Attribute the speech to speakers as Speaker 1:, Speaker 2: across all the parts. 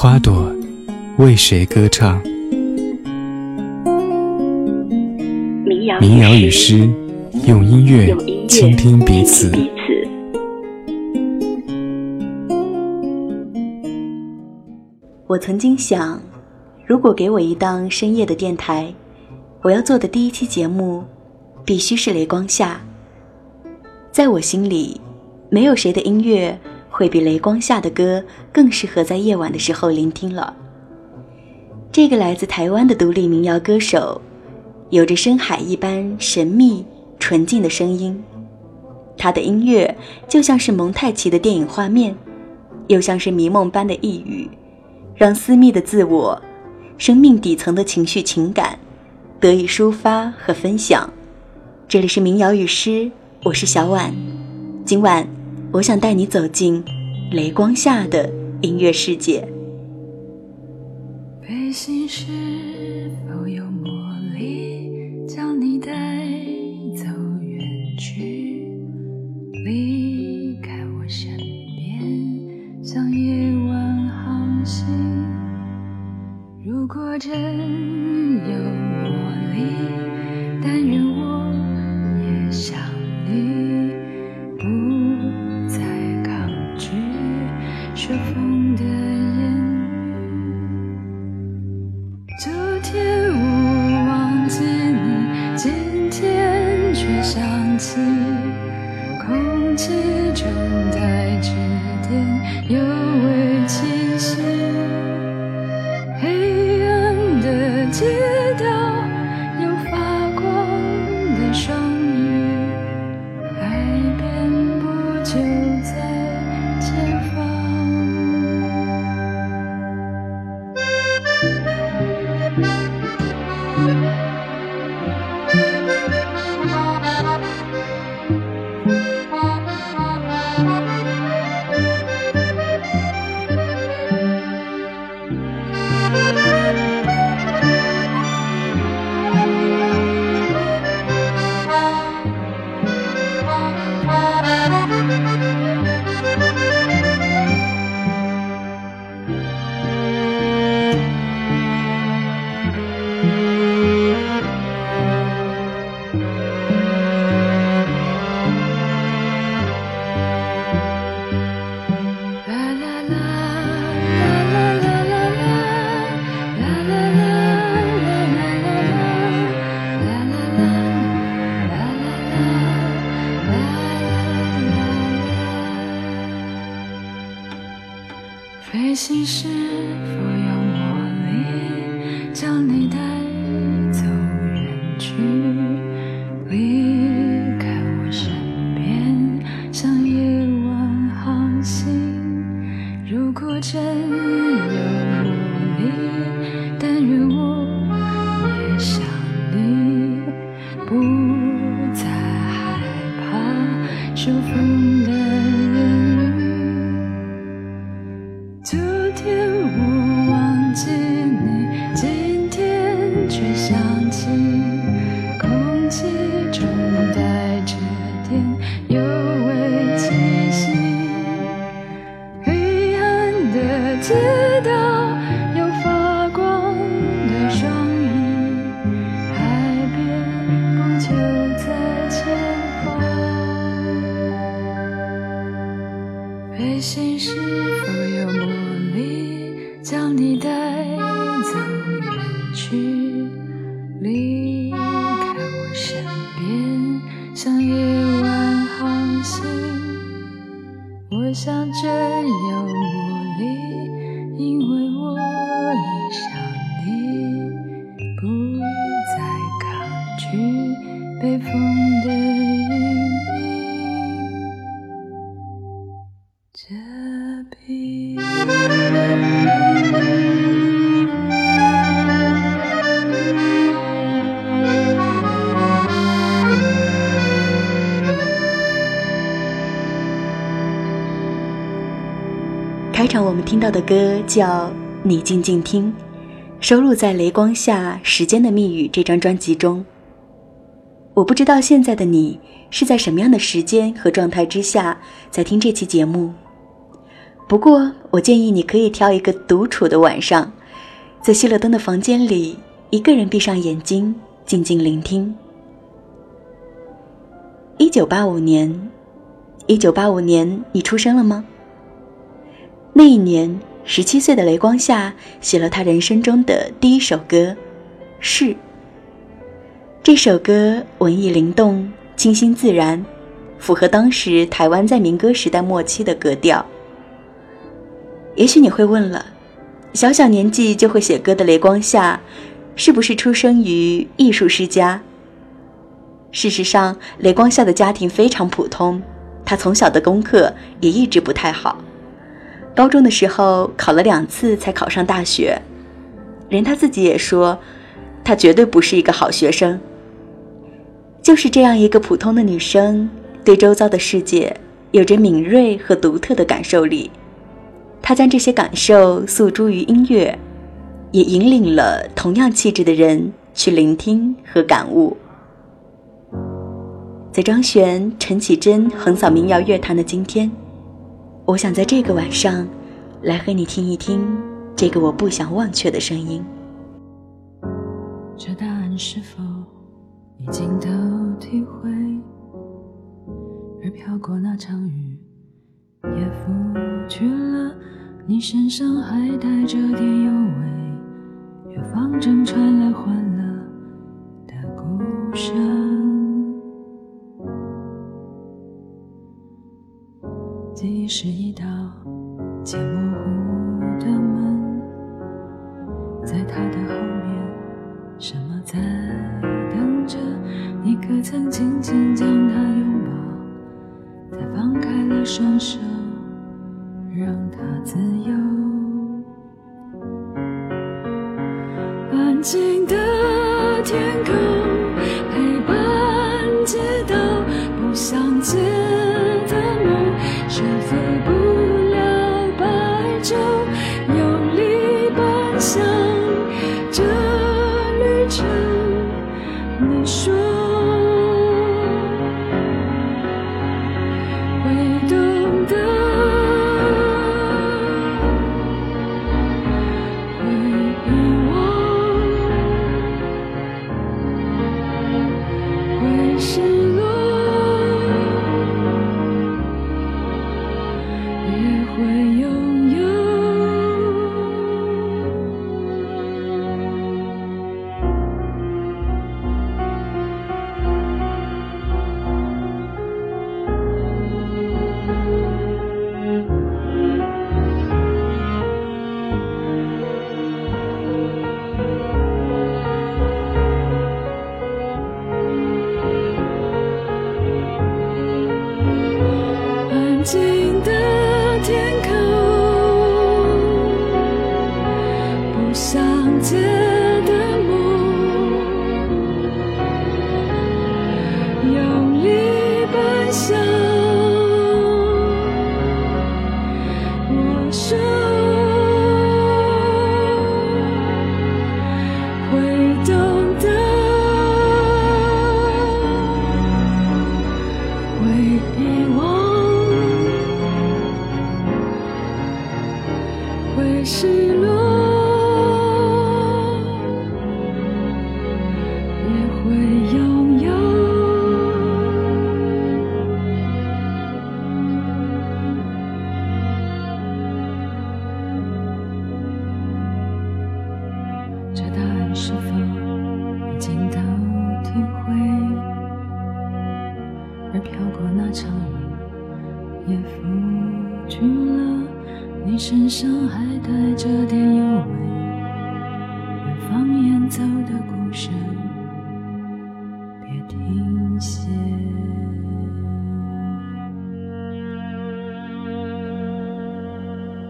Speaker 1: 花朵为谁歌唱？民谣与诗，用音乐倾听彼此。
Speaker 2: 我曾经想，如果给我一档深夜的电台，我要做的第一期节目。必须是雷光下。在我心里，没有谁的音乐会比雷光下的歌更适合在夜晚的时候聆听了。这个来自台湾的独立民谣歌手，有着深海一般神秘纯净的声音。他的音乐就像是蒙太奇的电影画面，又像是迷梦般的呓语，让私密的自我、生命底层的情绪情感得以抒发和分享。这里是民谣与诗，我是小婉。今晚，我想带你走进雷光下的音乐世界。
Speaker 3: 背心是否有魔力，将你带走远去，离开我身边，像夜晚航行。如果真
Speaker 2: 听到的歌叫《你静静听》，收录在《雷光下时间的密语》这张专辑中。我不知道现在的你是在什么样的时间和状态之下在听这期节目，不过我建议你可以挑一个独处的晚上，在熄了灯的房间里，一个人闭上眼睛，静静聆听。一九八五年，一九八五年，你出生了吗？那一年，十七岁的雷光夏写了他人生中的第一首歌《是》。这首歌文艺灵动、清新自然，符合当时台湾在民歌时代末期的格调。也许你会问了，小小年纪就会写歌的雷光夏，是不是出生于艺术世家？事实上，雷光夏的家庭非常普通，他从小的功课也一直不太好。高中的时候考了两次才考上大学，连他自己也说，他绝对不是一个好学生。就是这样一个普通的女生，对周遭的世界有着敏锐和独特的感受力。她将这些感受诉诸于音乐，也引领了同样气质的人去聆听和感悟。在张悬、陈绮贞横扫民谣乐坛的今天。我想在这个晚上，来和你听一听这个我不想忘却的声音。
Speaker 3: 这答案是否已经都体会？而飘过那场雨，也拂去了你身上还带着点幽味。远方正传来欢乐的鼓声。是一道渐模糊的门，在他的后面，什么在等着？你可曾轻轻将他拥抱？再放开了双手，会遗忘会失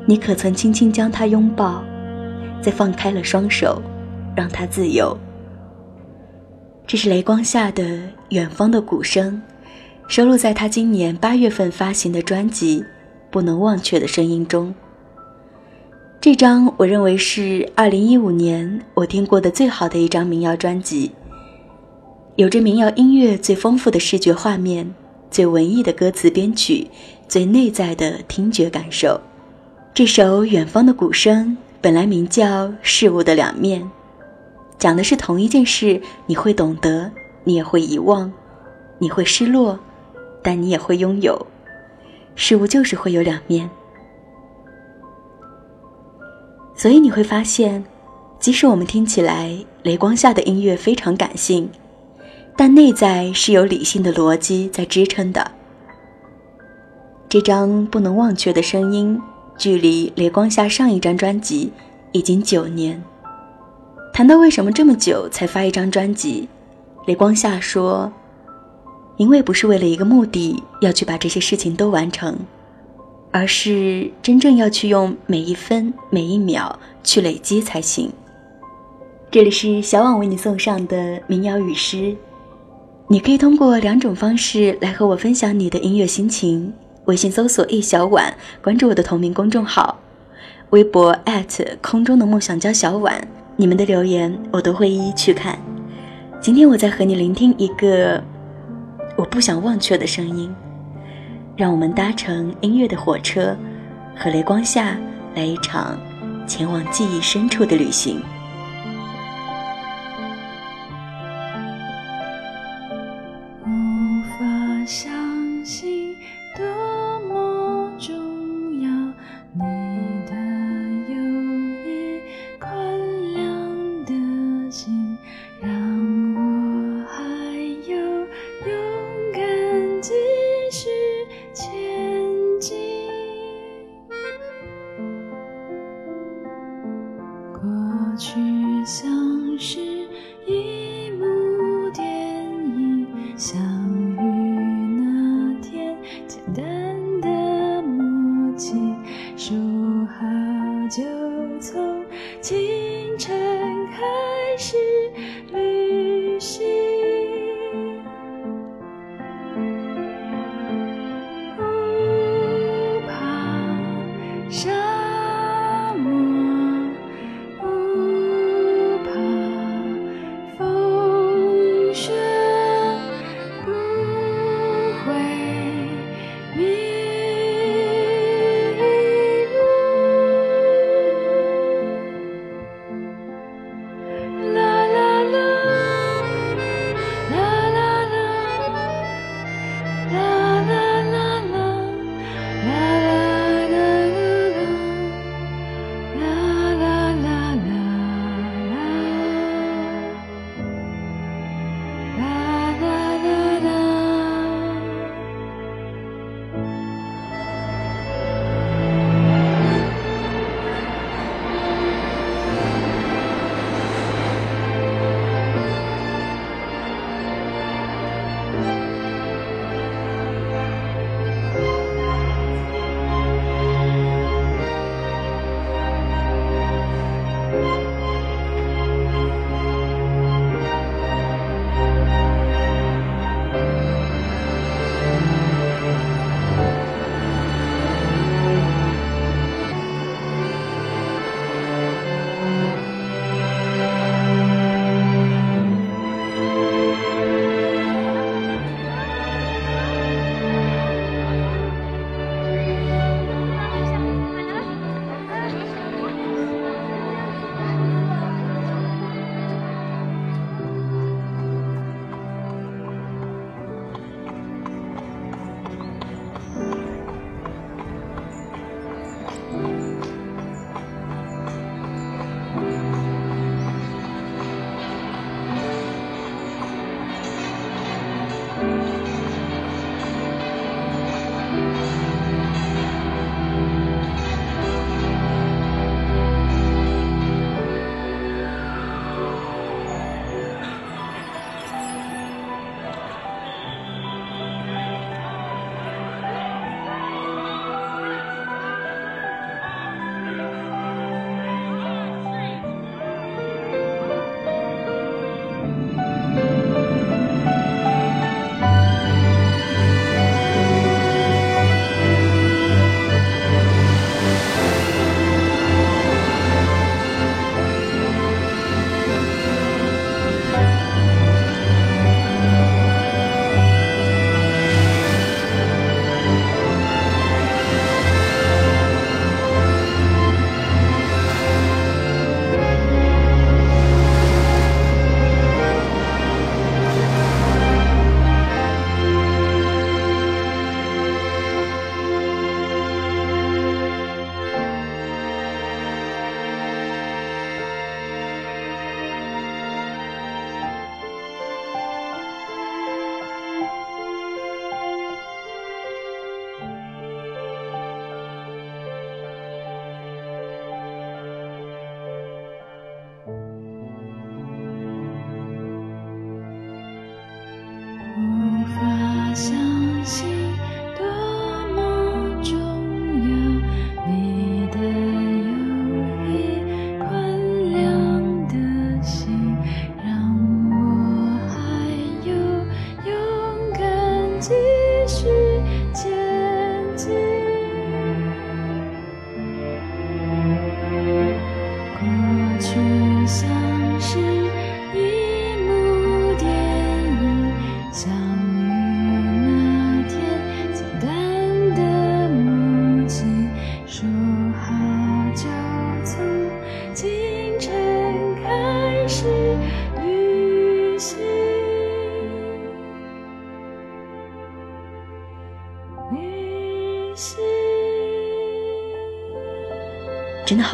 Speaker 3: 你
Speaker 2: 可曾轻轻将他拥抱，再放开了双手，让他自由？这是雷光下的《远方的鼓声》，收录在他今年八月份发行的专辑《不能忘却的声音》中。这张我认为是二零一五年我听过的最好的一张民谣专辑，有着民谣音乐最丰富的视觉画面、最文艺的歌词编曲、最内在的听觉感受。这首《远方的鼓声》本来名叫《事物的两面》，讲的是同一件事，你会懂得，你也会遗忘，你会失落，但你也会拥有。事物就是会有两面。所以你会发现，即使我们听起来雷光下的音乐非常感性，但内在是有理性的逻辑在支撑的。这张不能忘却的声音，距离雷光下上一张专辑已经九年。谈到为什么这么久才发一张专辑，雷光下说：“因为不是为了一个目的要去把这些事情都完成。”而是真正要去用每一分每一秒去累积才行。这里是小婉为你送上的民谣与诗，你可以通过两种方式来和我分享你的音乐心情：微信搜索“一小婉”，关注我的同名公众号；微博空中的梦想家小婉。你们的留言我都会一一去看。今天我在和你聆听一个我不想忘却的声音。让我们搭乘音乐的火车，和雷光下来一场前往记忆深处的旅行。去像是一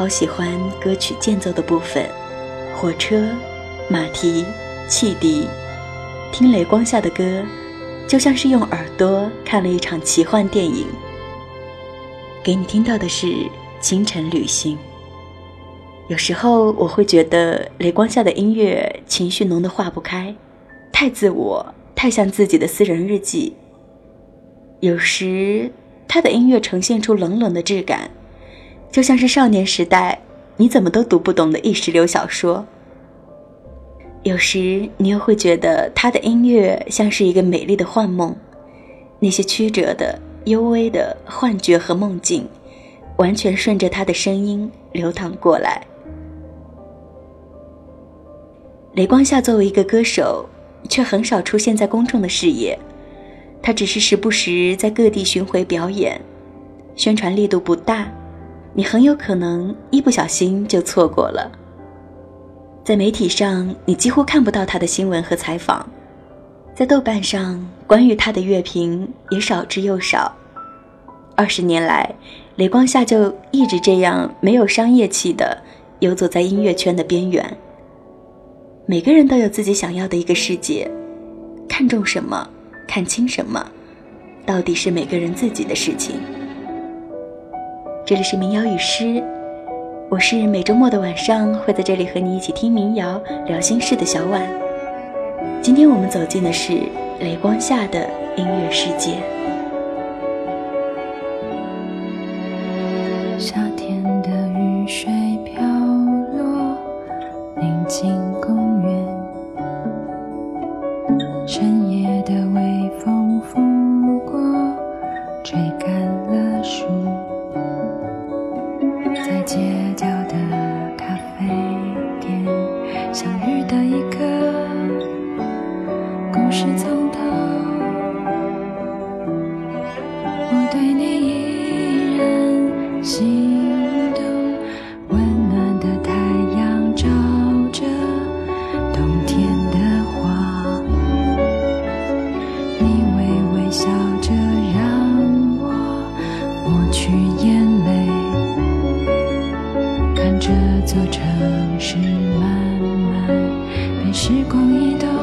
Speaker 2: 好喜欢歌曲间奏的部分，火车、马蹄、汽笛，听雷光下的歌，就像是用耳朵看了一场奇幻电影。给你听到的是《清晨旅行》。有时候我会觉得雷光下的音乐情绪浓得化不开，太自我，太像自己的私人日记。有时他的音乐呈现出冷冷的质感。就像是少年时代，你怎么都读不懂的意识流小说。有时你又会觉得他的音乐像是一个美丽的幻梦，那些曲折的、幽微的幻觉和梦境，完全顺着他的声音流淌过来。雷光夏作为一个歌手，却很少出现在公众的视野，他只是时不时在各地巡回表演，宣传力度不大。你很有可能一不小心就错过了。在媒体上，你几乎看不到他的新闻和采访；在豆瓣上，关于他的乐评也少之又少。二十年来，雷光夏就一直这样没有商业气的游走在音乐圈的边缘。每个人都有自己想要的一个世界，看重什么，看清什么，到底是每个人自己的事情。这里是民谣与诗，我是每周末的晚上会在这里和你一起听民谣、聊心事的小婉。今天我们走进的是雷光下的音乐世界。
Speaker 3: 你微微笑着，让我抹去眼泪，看这座城市慢慢被时光移动。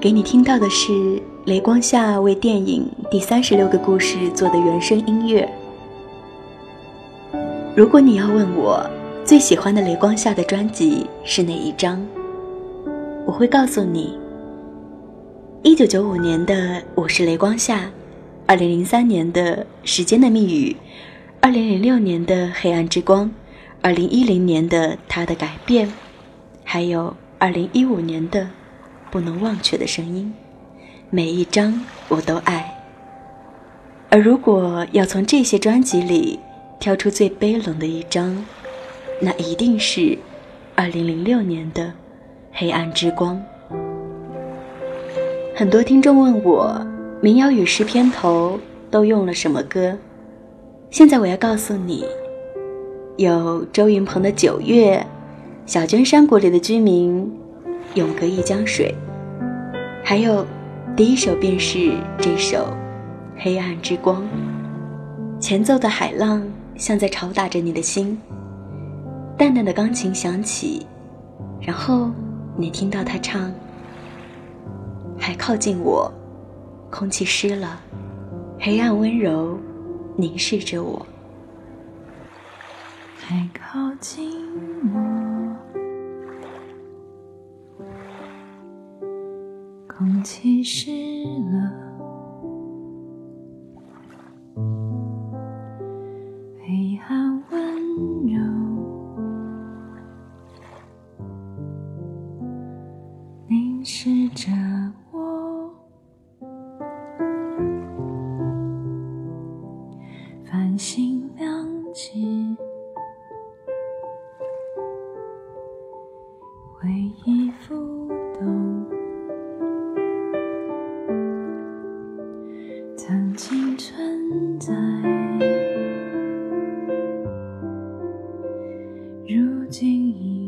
Speaker 3: 给
Speaker 2: 你听到的是雷光夏为电影《第三十六个故事》做的原声音乐。如果你要问我最喜欢的雷光夏的专辑是哪一张，我会告诉你：一九九五年的《我是雷光夏》，二零零三年的《时间的密语》，二零零六年的《黑暗之光》，二零一零年的《他的改变》，还有二零一五年的。不能忘却的声音，每一张我都爱。而如果要从这些专辑里挑出最悲冷的一张，那一定是
Speaker 3: 二零零六年的《黑暗之光》。很多听众问我，民谣与诗片头都用了什么歌？现在我要告诉你，有周云鹏的《九月》，小娟山谷里的居民，永隔一江水，还有第一首便是这首《黑暗之光》。前奏的海浪像在吵打着你的心，淡淡的钢琴响起，然后你听到他唱。还靠近我，空气湿了，黑暗温柔凝视着我。
Speaker 4: 还靠近我，空气湿了。
Speaker 3: 黑暗温柔。凝视着。不经意。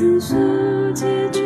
Speaker 3: 分手结局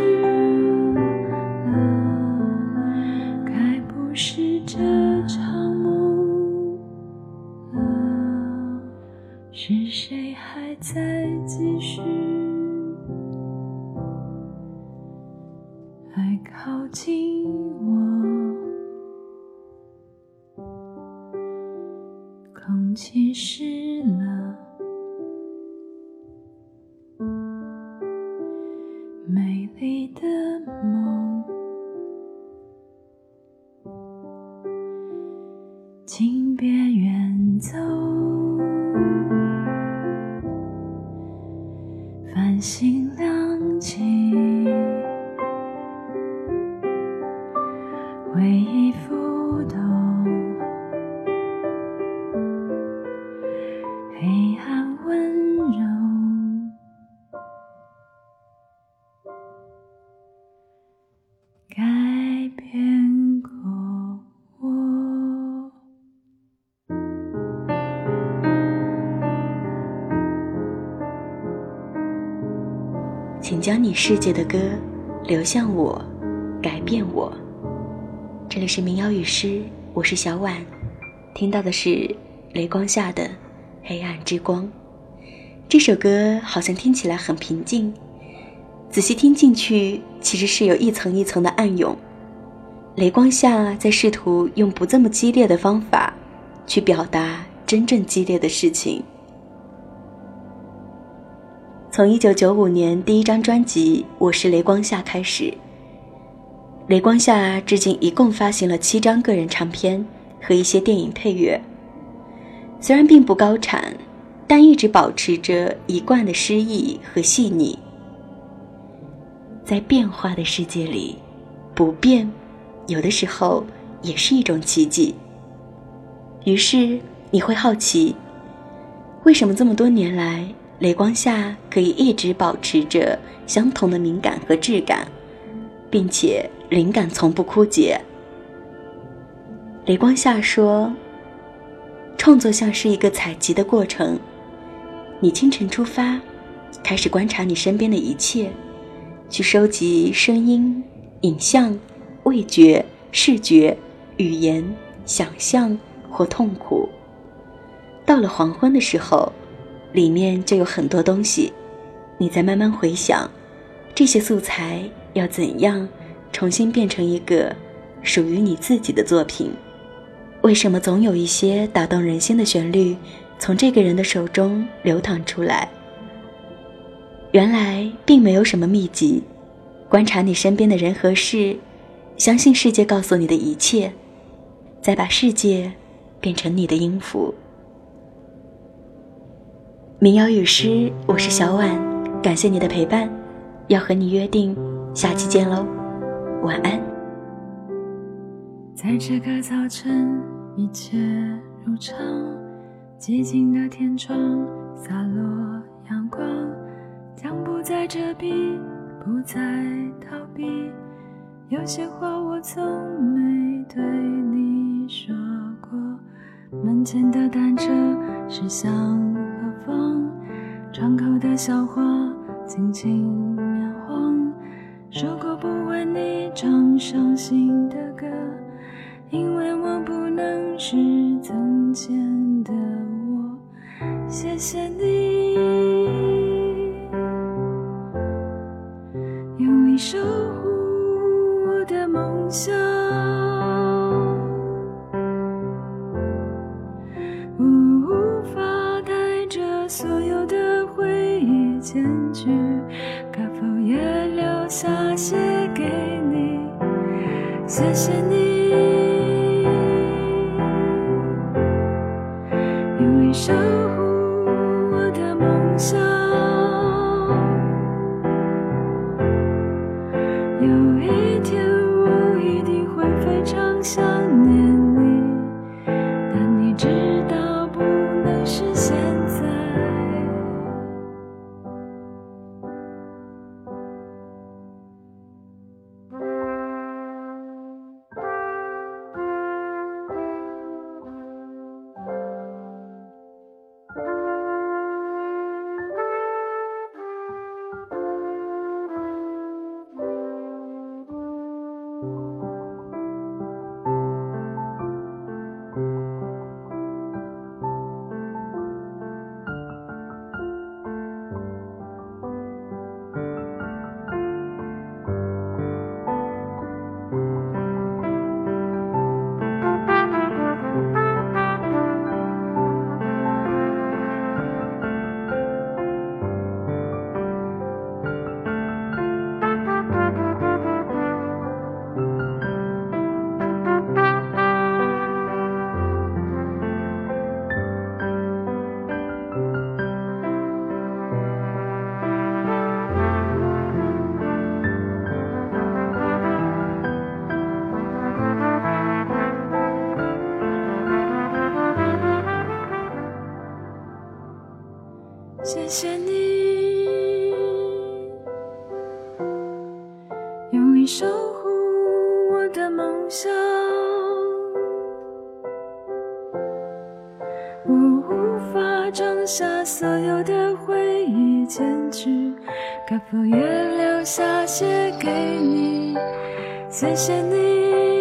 Speaker 3: 将你世界的歌流向我，改变我。这里是民谣与诗，我是小婉，听到的是雷光下的《
Speaker 2: 黑暗之光。这首歌好像听起来很平静，仔细听进去，其实是有一层一层的暗涌。雷光下在试图用不这么激烈的方法，去表达真正激烈的事情。从一九九五年第一张专辑《我是雷光下》开始，雷光下至今一共发行了七张个人唱片和一些电影配乐。虽然并不高产，但一直保持着一贯的诗意和细腻。在变化的世界里，不变。有的时候也是一种奇迹。于是你会好奇，为什么这么多年来，雷光下可以一直保持着相同的敏感和质感，并且灵感从不枯竭。雷光下说：“创作像是一个采集的过程，你清晨出发，开始观察你身边的一切，去收集声音、影像。”味觉、视觉、语言、想象或痛苦。到了黄昏的时候，里面就有很多东西，你在慢慢回想，这些素材要怎样重新变成一个属于你自己的作品？为什么总有一些打动人心的旋律从这个人的手中流淌出来？原来并没有什么秘籍，观察你身边的人和事。相信世界告诉你的一切，再把世界变成你的音符。民谣与诗，我是小婉，感谢你的陪伴，要和你约定下期见喽，晚安。
Speaker 3: 在这个早晨，一切如常，寂静的天窗洒落阳光，将不再遮蔽，不再逃避。有些话我从没对你说过。门前的单车驶向方？窗口的小花轻轻摇晃。说过不为你唱伤心的歌，因为我不能是从前的我。谢谢你，用力守护我。的梦想，忆前去，可否也留下些给你？谢谢你，我的梦想。我无法装下所有的回忆坚持，可否也留下些给你？谢谢你，